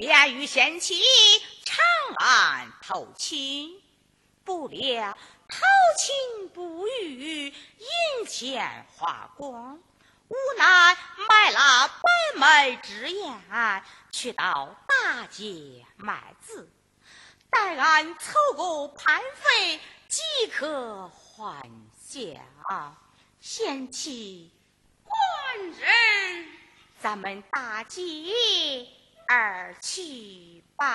便与贤妻长安投亲，不料投亲不遇，银钱花光，无奈卖了白眉之言，去到大街卖字，待俺凑够盘费，即可还乡。贤妻，官人，咱们大街。二七八。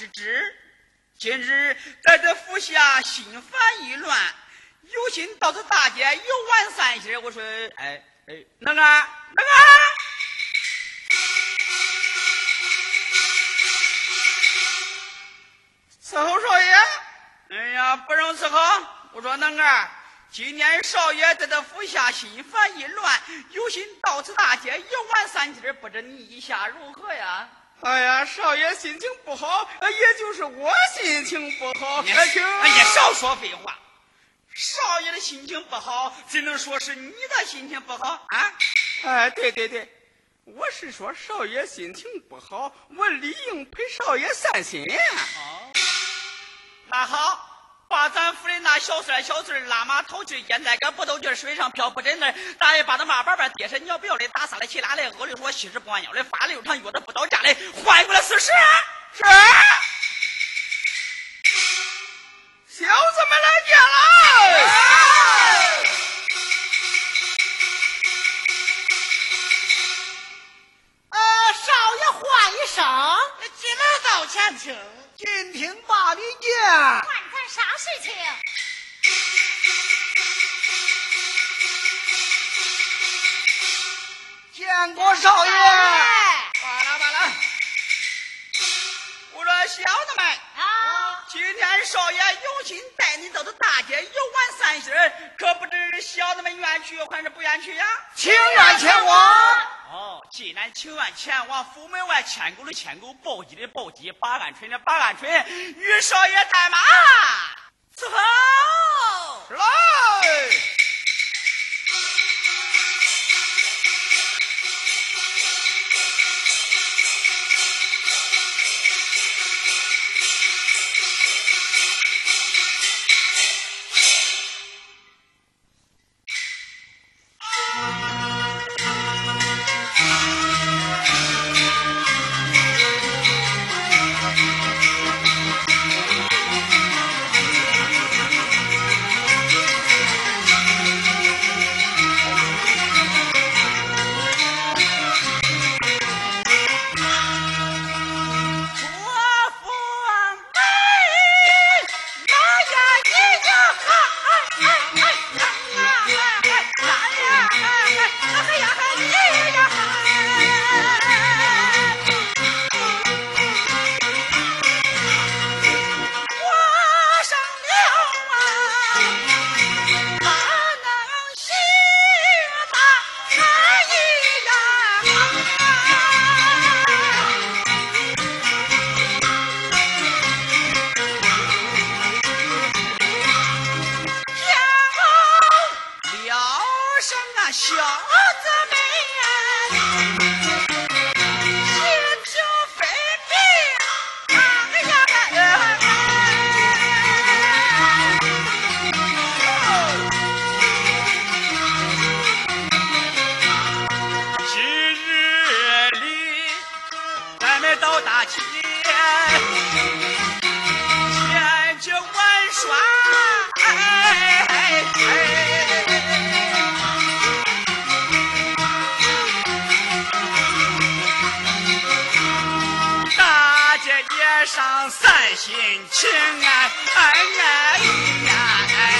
之职，今日在这府下心烦意乱，有心到这大街游玩散心。我说，哎哎，那个那个，伺候少爷。哎呀，不容伺候。我说能儿，今年少爷在这府下心烦意乱，有心到此大街游玩三天，不知你意下如何呀？哎呀，少爷心情不好，也就是我心情不好。你哎呀，少说废话。少爷的心情不好，只能说是你的心情不好啊！哎，对对对，我是说少爷心情不好，我理应陪少爷散心。好，那好。把咱夫人那小孙小孙拉马头去，现在搁不都去水上漂不真的，大爷把他马板板跌神鸟不要的，打撒了起拉来，饿的说吸食不完腰的，发了又长约的不到家的，换过来试试。是。小子们来见了。呃，少爷唤一声，进来到前厅，进厅把礼见。啥事情？见过少爷。罢了罢了。我说小子们啊，今天少爷有心带你到这大街游玩散心，可不知小子们愿去还是不愿去呀？情愿前往。哦，既然情愿前往，府门外牵狗的牵狗，抱鸡的抱鸡，把鹌鹑的把鹌鹑，与少爷带马。伺散心情啊，哎哎呀哎。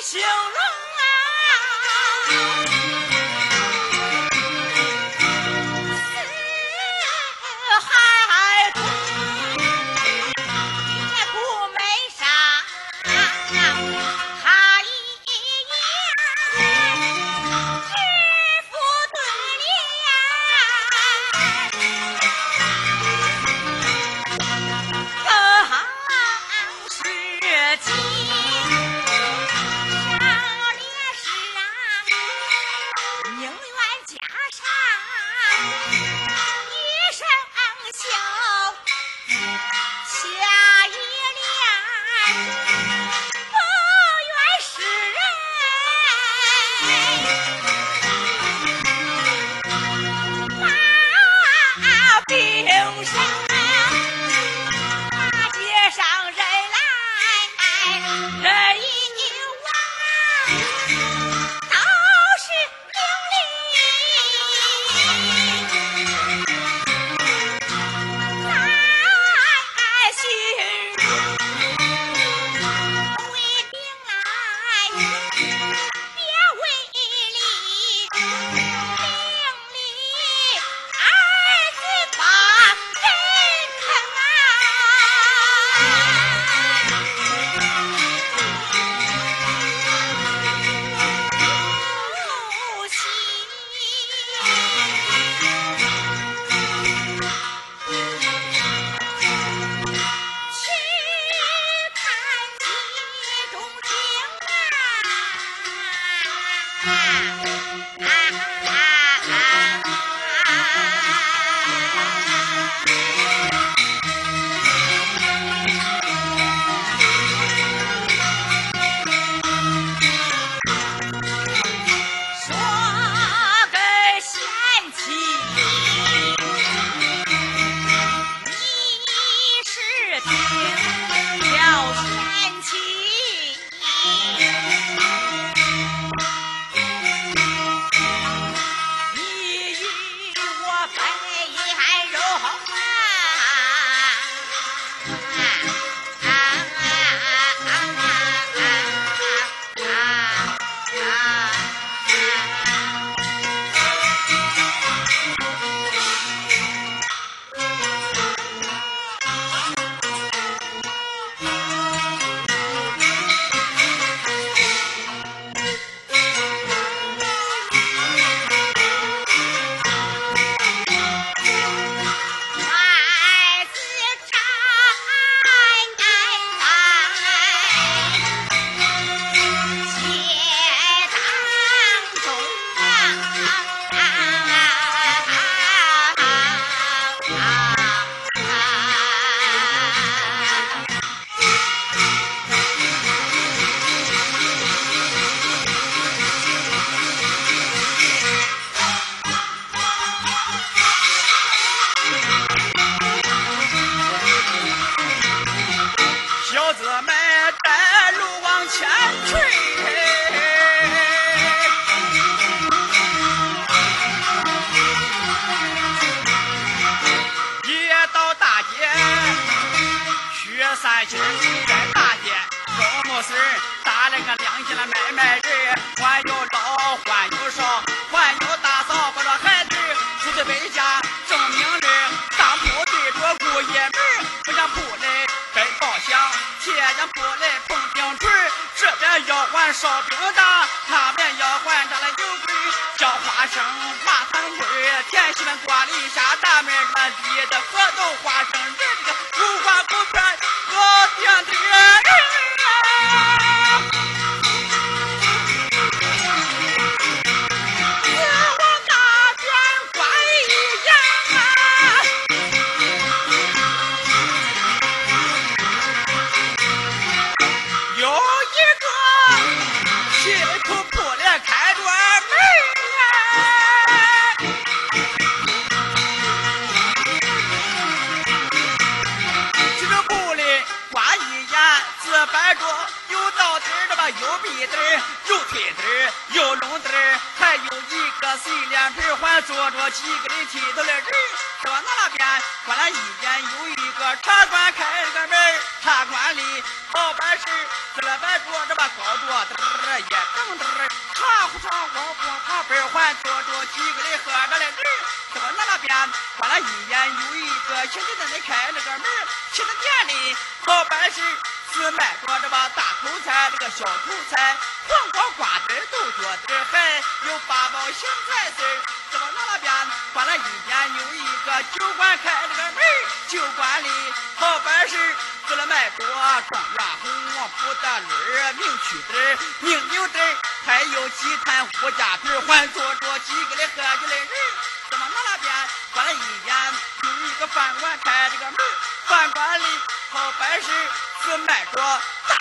笑容。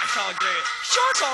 烧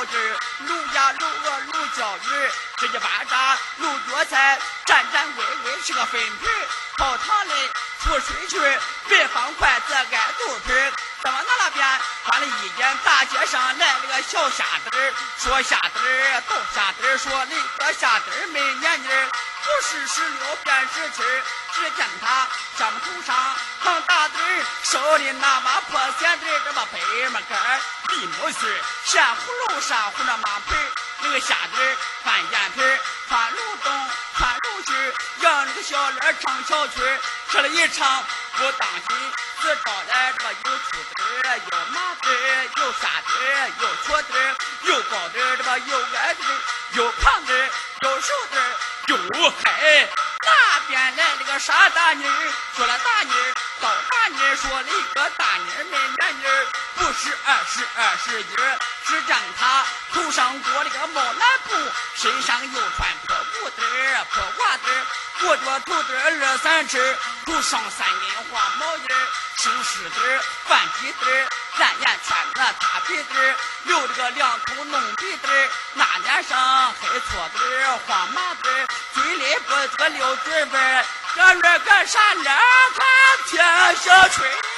鸡儿，卤鸭、卤鹅、卤椒鱼，吃鸡巴渣、卤脚菜，蘸蘸微微是个粉皮儿，泡汤嘞，出水曲儿，别放筷子挨肚皮儿。怎么那那边穿了一件大街上来了个小虾子儿，说虾子儿倒虾子儿，说那个虾子儿没年纪儿，不是十六便是七儿。只见他上头上扛大子儿，手里拿把破线子儿，这么背么杆儿，立木须儿，咸葫芦上糊着马皮儿，那个虾子儿穿眼皮儿，穿芦冬，穿芦须儿，养那个小脸儿唱小曲儿，吃了一场不当心。自招来这个有粗子儿，有麻子儿，有沙子儿，有瘸子儿，有高子儿，这个有矮子儿，有胖子儿，有瘦子儿，有黑。那边来了个傻大妮儿，说了大妮儿，高大妮儿，说了一个大妮儿没年妮儿，不是二十二十一儿。只见他头上裹了个毛蓝布，身上又穿破裤子儿、破褂子，裹着头子二三尺，头上三根花毛衣儿。青狮子、范鸡子、咱眼圈子、大鼻子，留着个两头弄鼻子，那脸上黑搓子、黄麻子，嘴里不是个溜嘴味，个那个啥脸看天小吹。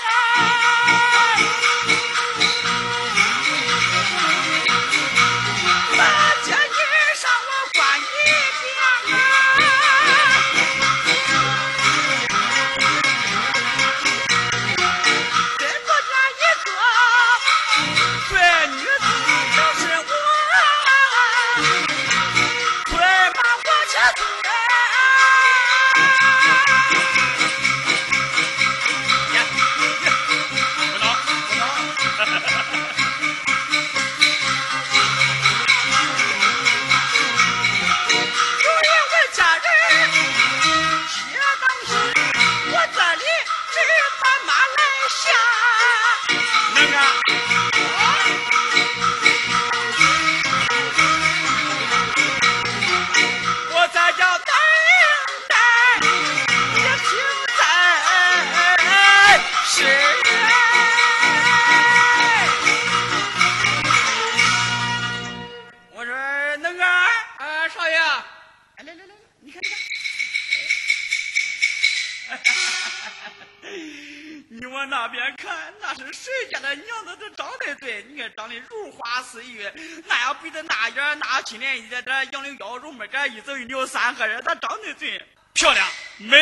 漂亮，美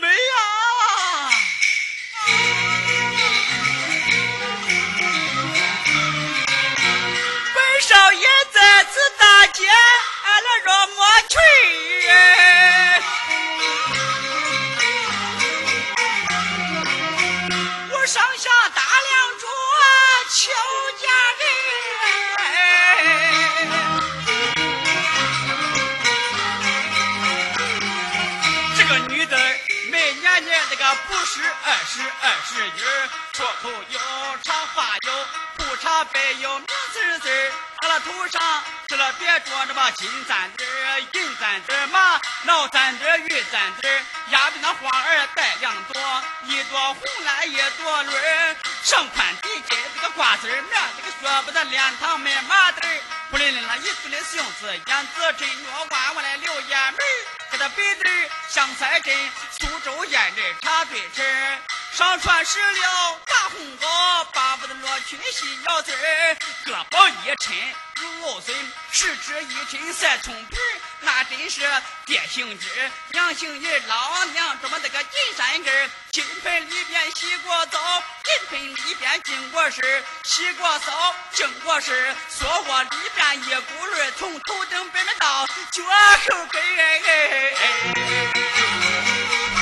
美呀！本少爷在此大街，俺来若没去，十二十一，说口有，长发有，裤衩白有，明丝丝他那头上吃了别着那么金簪子银簪子嘛，脑簪子玉簪子压的那花儿带两朵，一朵红来一朵绿上宽底尖这个瓜子儿面，这个学不得脸膛没麻子儿，不灵灵那一嘴的杏子眼子真月弯弯来流眼眉给他鼻子像彩针，苏州烟人插对针上船时了大红袄，巴不得罗裙细腰子，胳膊一抻如藕笋，十指一抻赛葱皮那真是爹姓支，娘姓人，老娘这么那个金山根金盆里边洗过澡，金盆里边经过身洗过澡，经过身说我里边一股味从头顶边到脚后跟。这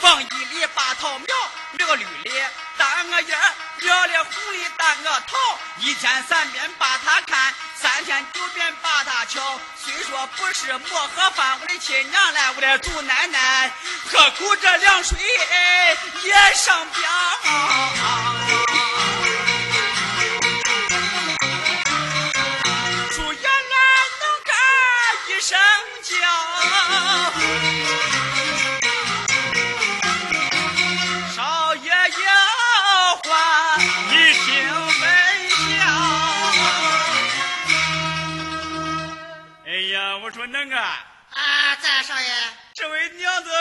风，一里把桃苗，那个绿的担个夜，庙里红的担个桃，一天三遍把它看，三天九遍把它瞧。虽说不是馍和饭，我的亲娘来，我的祖奶奶，喝口这凉水也上膘？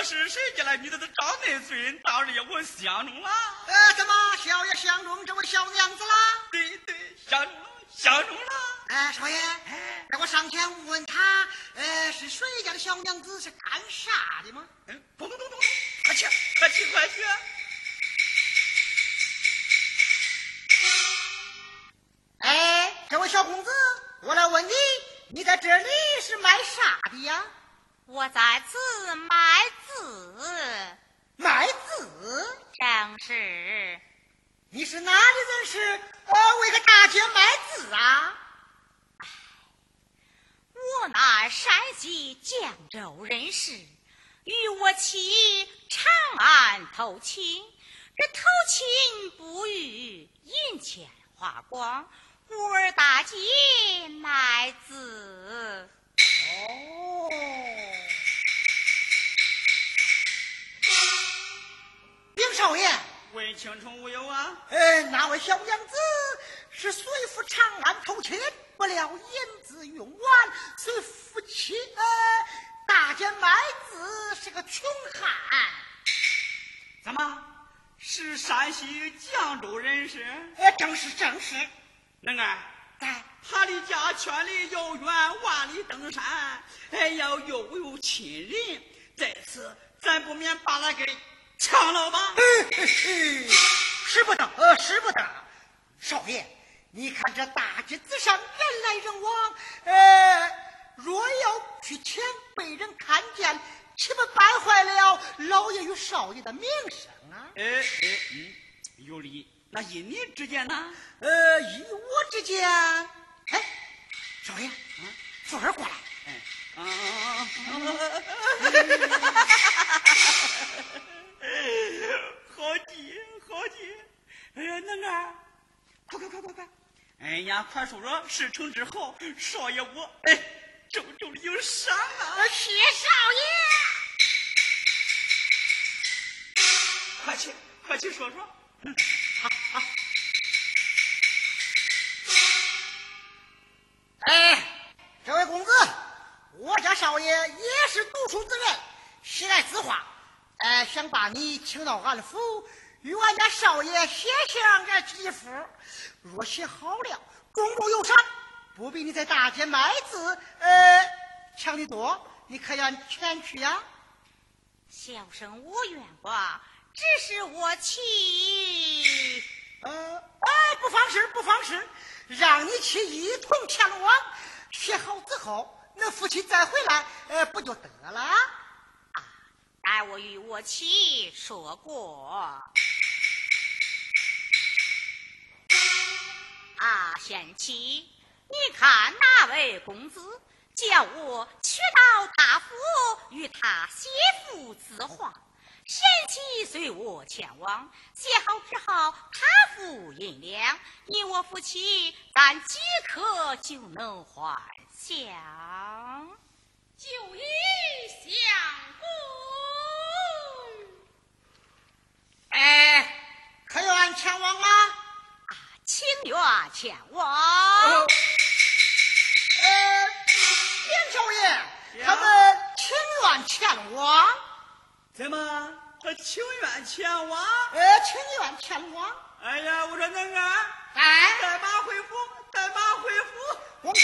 是谁家的女子？长内孙，当日我相中了。呃，怎么少爷相中这位小娘子啦？对对，相中了，相中了。哎，少爷，让我上前问问他，呃，是谁家的小娘子？是干啥的吗？嗯，咚咚咚咚，快去，快去，快去！哎，这位小公子，我来问你，你在这里是卖啥的呀？我在此卖字，卖字？正是。你是哪里人士？我，为个大姐卖字啊？我乃山西绛州人士，与我妻长安投亲，这投亲不遇，银钱花光，故而大姐卖字。哦，少爷，问清楚无有啊？呃，那位小娘子是随父长安投亲。不料银子用完，随夫妻呃大街卖子是个穷汉。怎么是山西绛州人士？哎，正是正是。能啊，哎，他的家千里遥远，万里登山，哎要又有亲人，在此咱不免把他给抢了吧？使不得，呃，使不得，少爷。你看这大街之上人来人往，呃，若要去抢，被人看见，岂不败坏了老爷与少爷的名声啊？哎哎嗯，有理。那依你之见呢？呃，依我之见，哎，少爷，嗯，富儿过来。嗯，啊 好计，好计。哎呀，那个，快快快快快！哎呀，快说说事成之后，少爷我哎，周周的有赏啊！谢少爷，快去快去说说。嗯，好好。哎，这位公子，我家少爷也是读书之人，喜爱字画，哎，想把你请到俺府。与俺家少爷写上这几幅，若写好了，公公有赏，不比你在大街卖字，呃，强得多。你可愿前去呀？小生无愿望，只是我妻，呃，哎，不妨事，不妨事，让你去一同前往，写好之后，那夫妻再回来，呃，不就得了？啊，待我与我妻说过。啊，贤妻，你看哪位公子叫我去到大府与他写幅字画？贤妻随我前往，写好之后，他付银两，你我夫妻但即刻就能还乡，就与相公。哎，可愿前往啊？情愿前往。呃，严少爷，他们情愿前往。怎么？他情愿前往？呃，情愿前往。哎呀，我说能啊！哎，带马回府，带马回府。公子。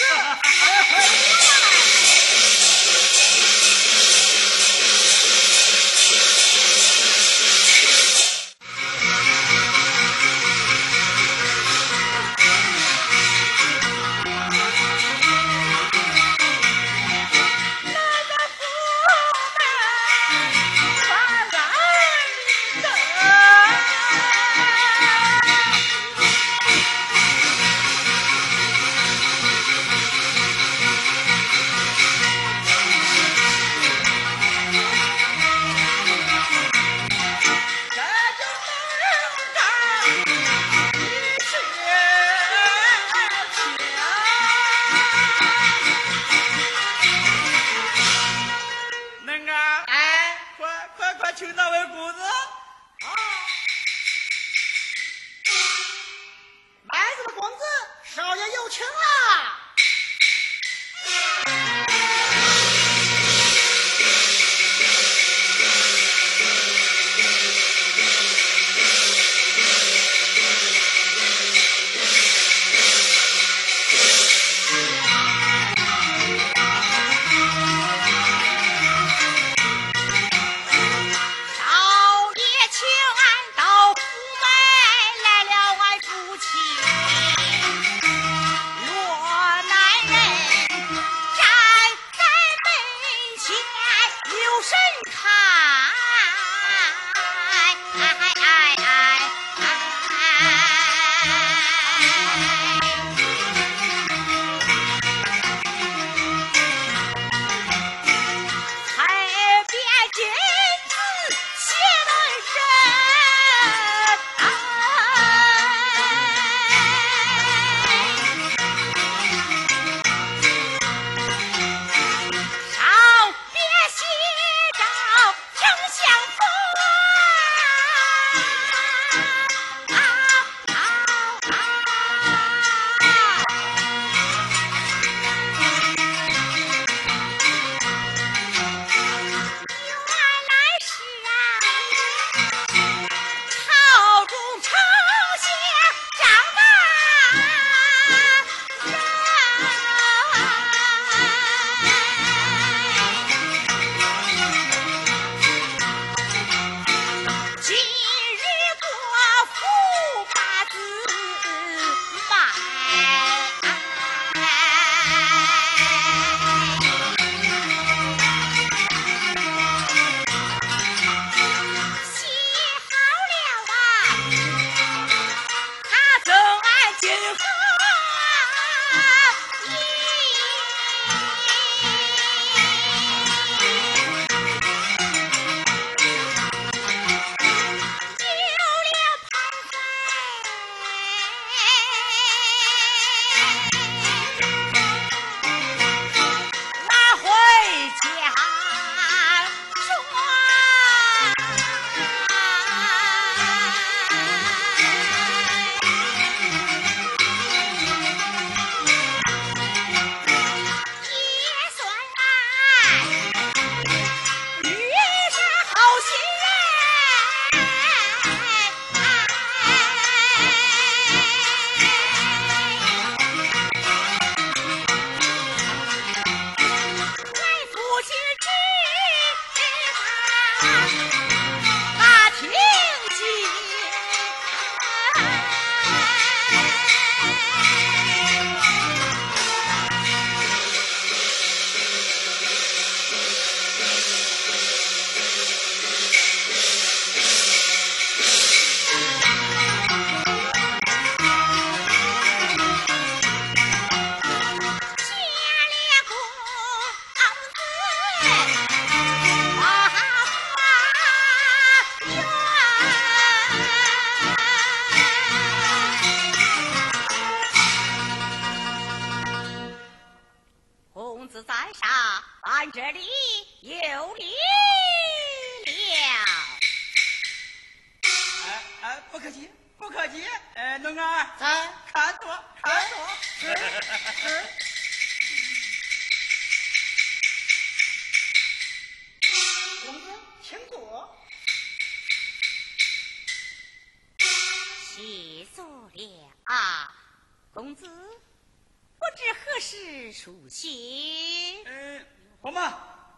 公子，不知何时出行？哎，不忙，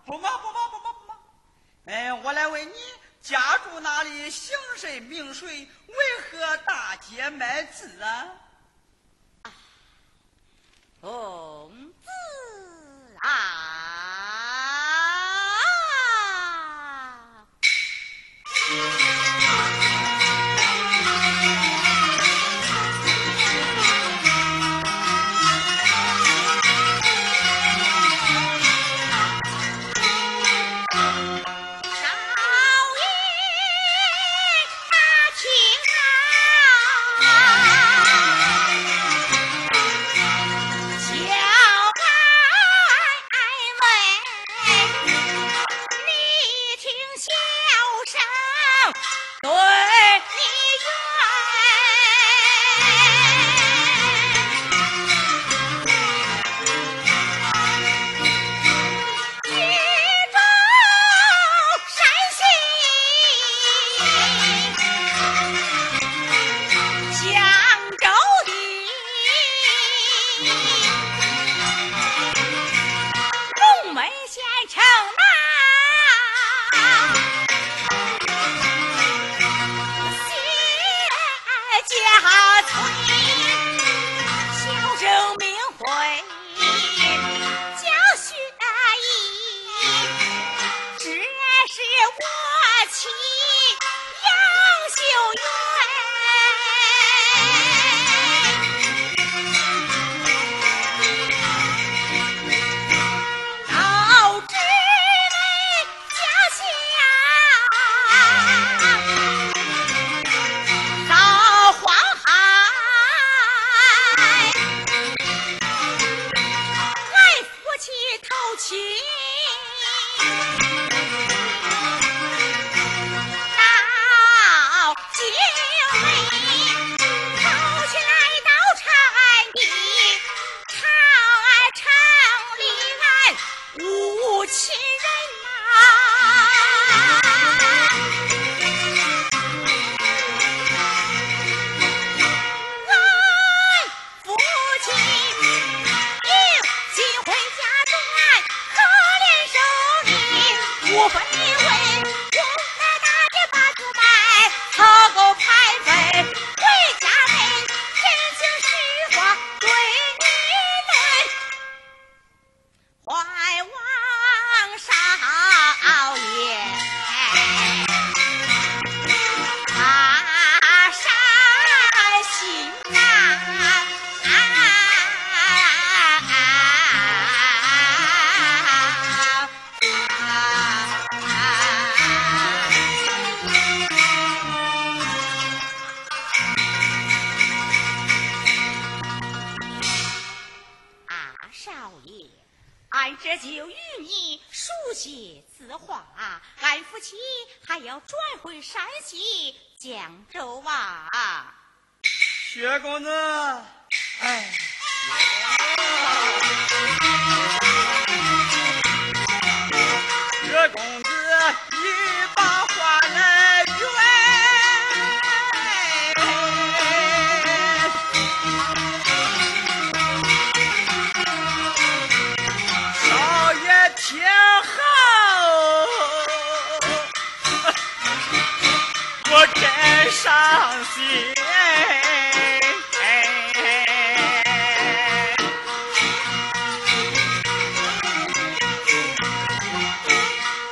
不忙，不忙，不忙，不忙。哎、我来问你，家住哪里？姓谁名谁？为何大街卖字啊？啊，公子。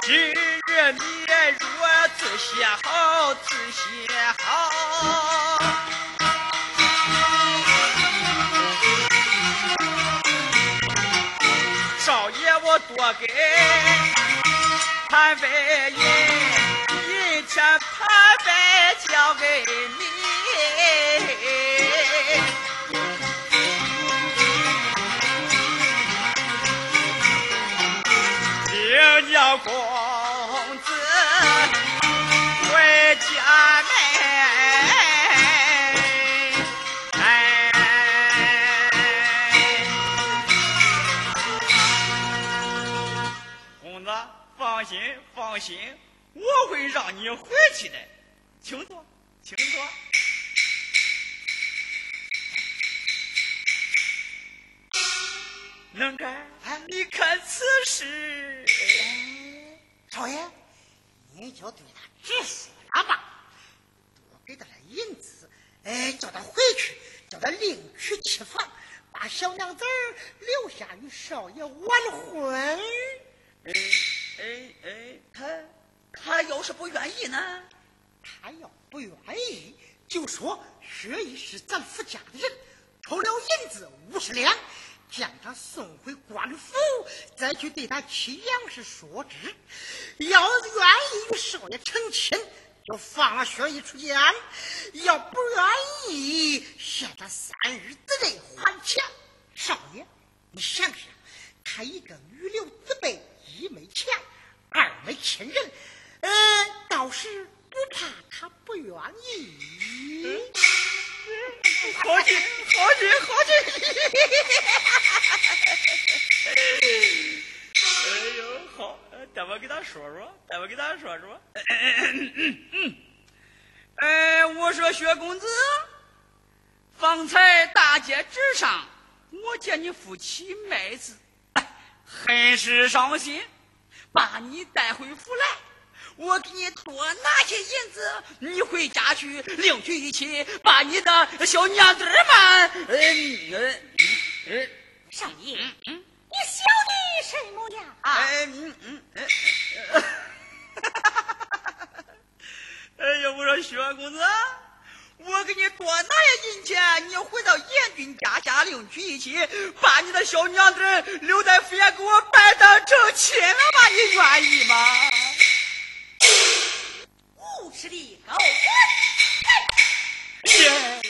今日你若自写好自写好。少爷我多给潘妃一一张潘妃奖给你。你回去的，清楚清楚。能干俺，你看此事，少爷，你就对他直说了吧，多给他银子，哎，叫他回去，叫他另娶妻房，把小娘子留下与少爷完婚。哎哎哎，他。他要是不愿意呢？他要不愿意，就说薛姨是咱夫家的人，偷了银子五十两，将他送回官府，再去对他妻杨氏说之。要愿意与少爷成亲，就放了薛姨出监；要不愿意，限他三日之内还钱。少爷，你想想，他一个女流之辈，一没钱，二没亲人。倒是不怕他不愿意好去好去好去哎呦好待我给他说说？待我给他说说哎我说薛公子方才大街之上我见你夫妻卖字很是伤心把你带回府来。我给你多拿些银子，你回家去另娶一妻，把你的小娘子们……嗯嗯嗯，少爷，嗯，你笑的什么呀？啊，嗯嗯嗯，哈哈哈哈哈哈！哎呀，我说薛公子，我给你多拿些银钱，你回到燕军家家另娶一妻，把你的小娘子留在府衙给我办当成亲了吧？你愿意吗？不吃地搞官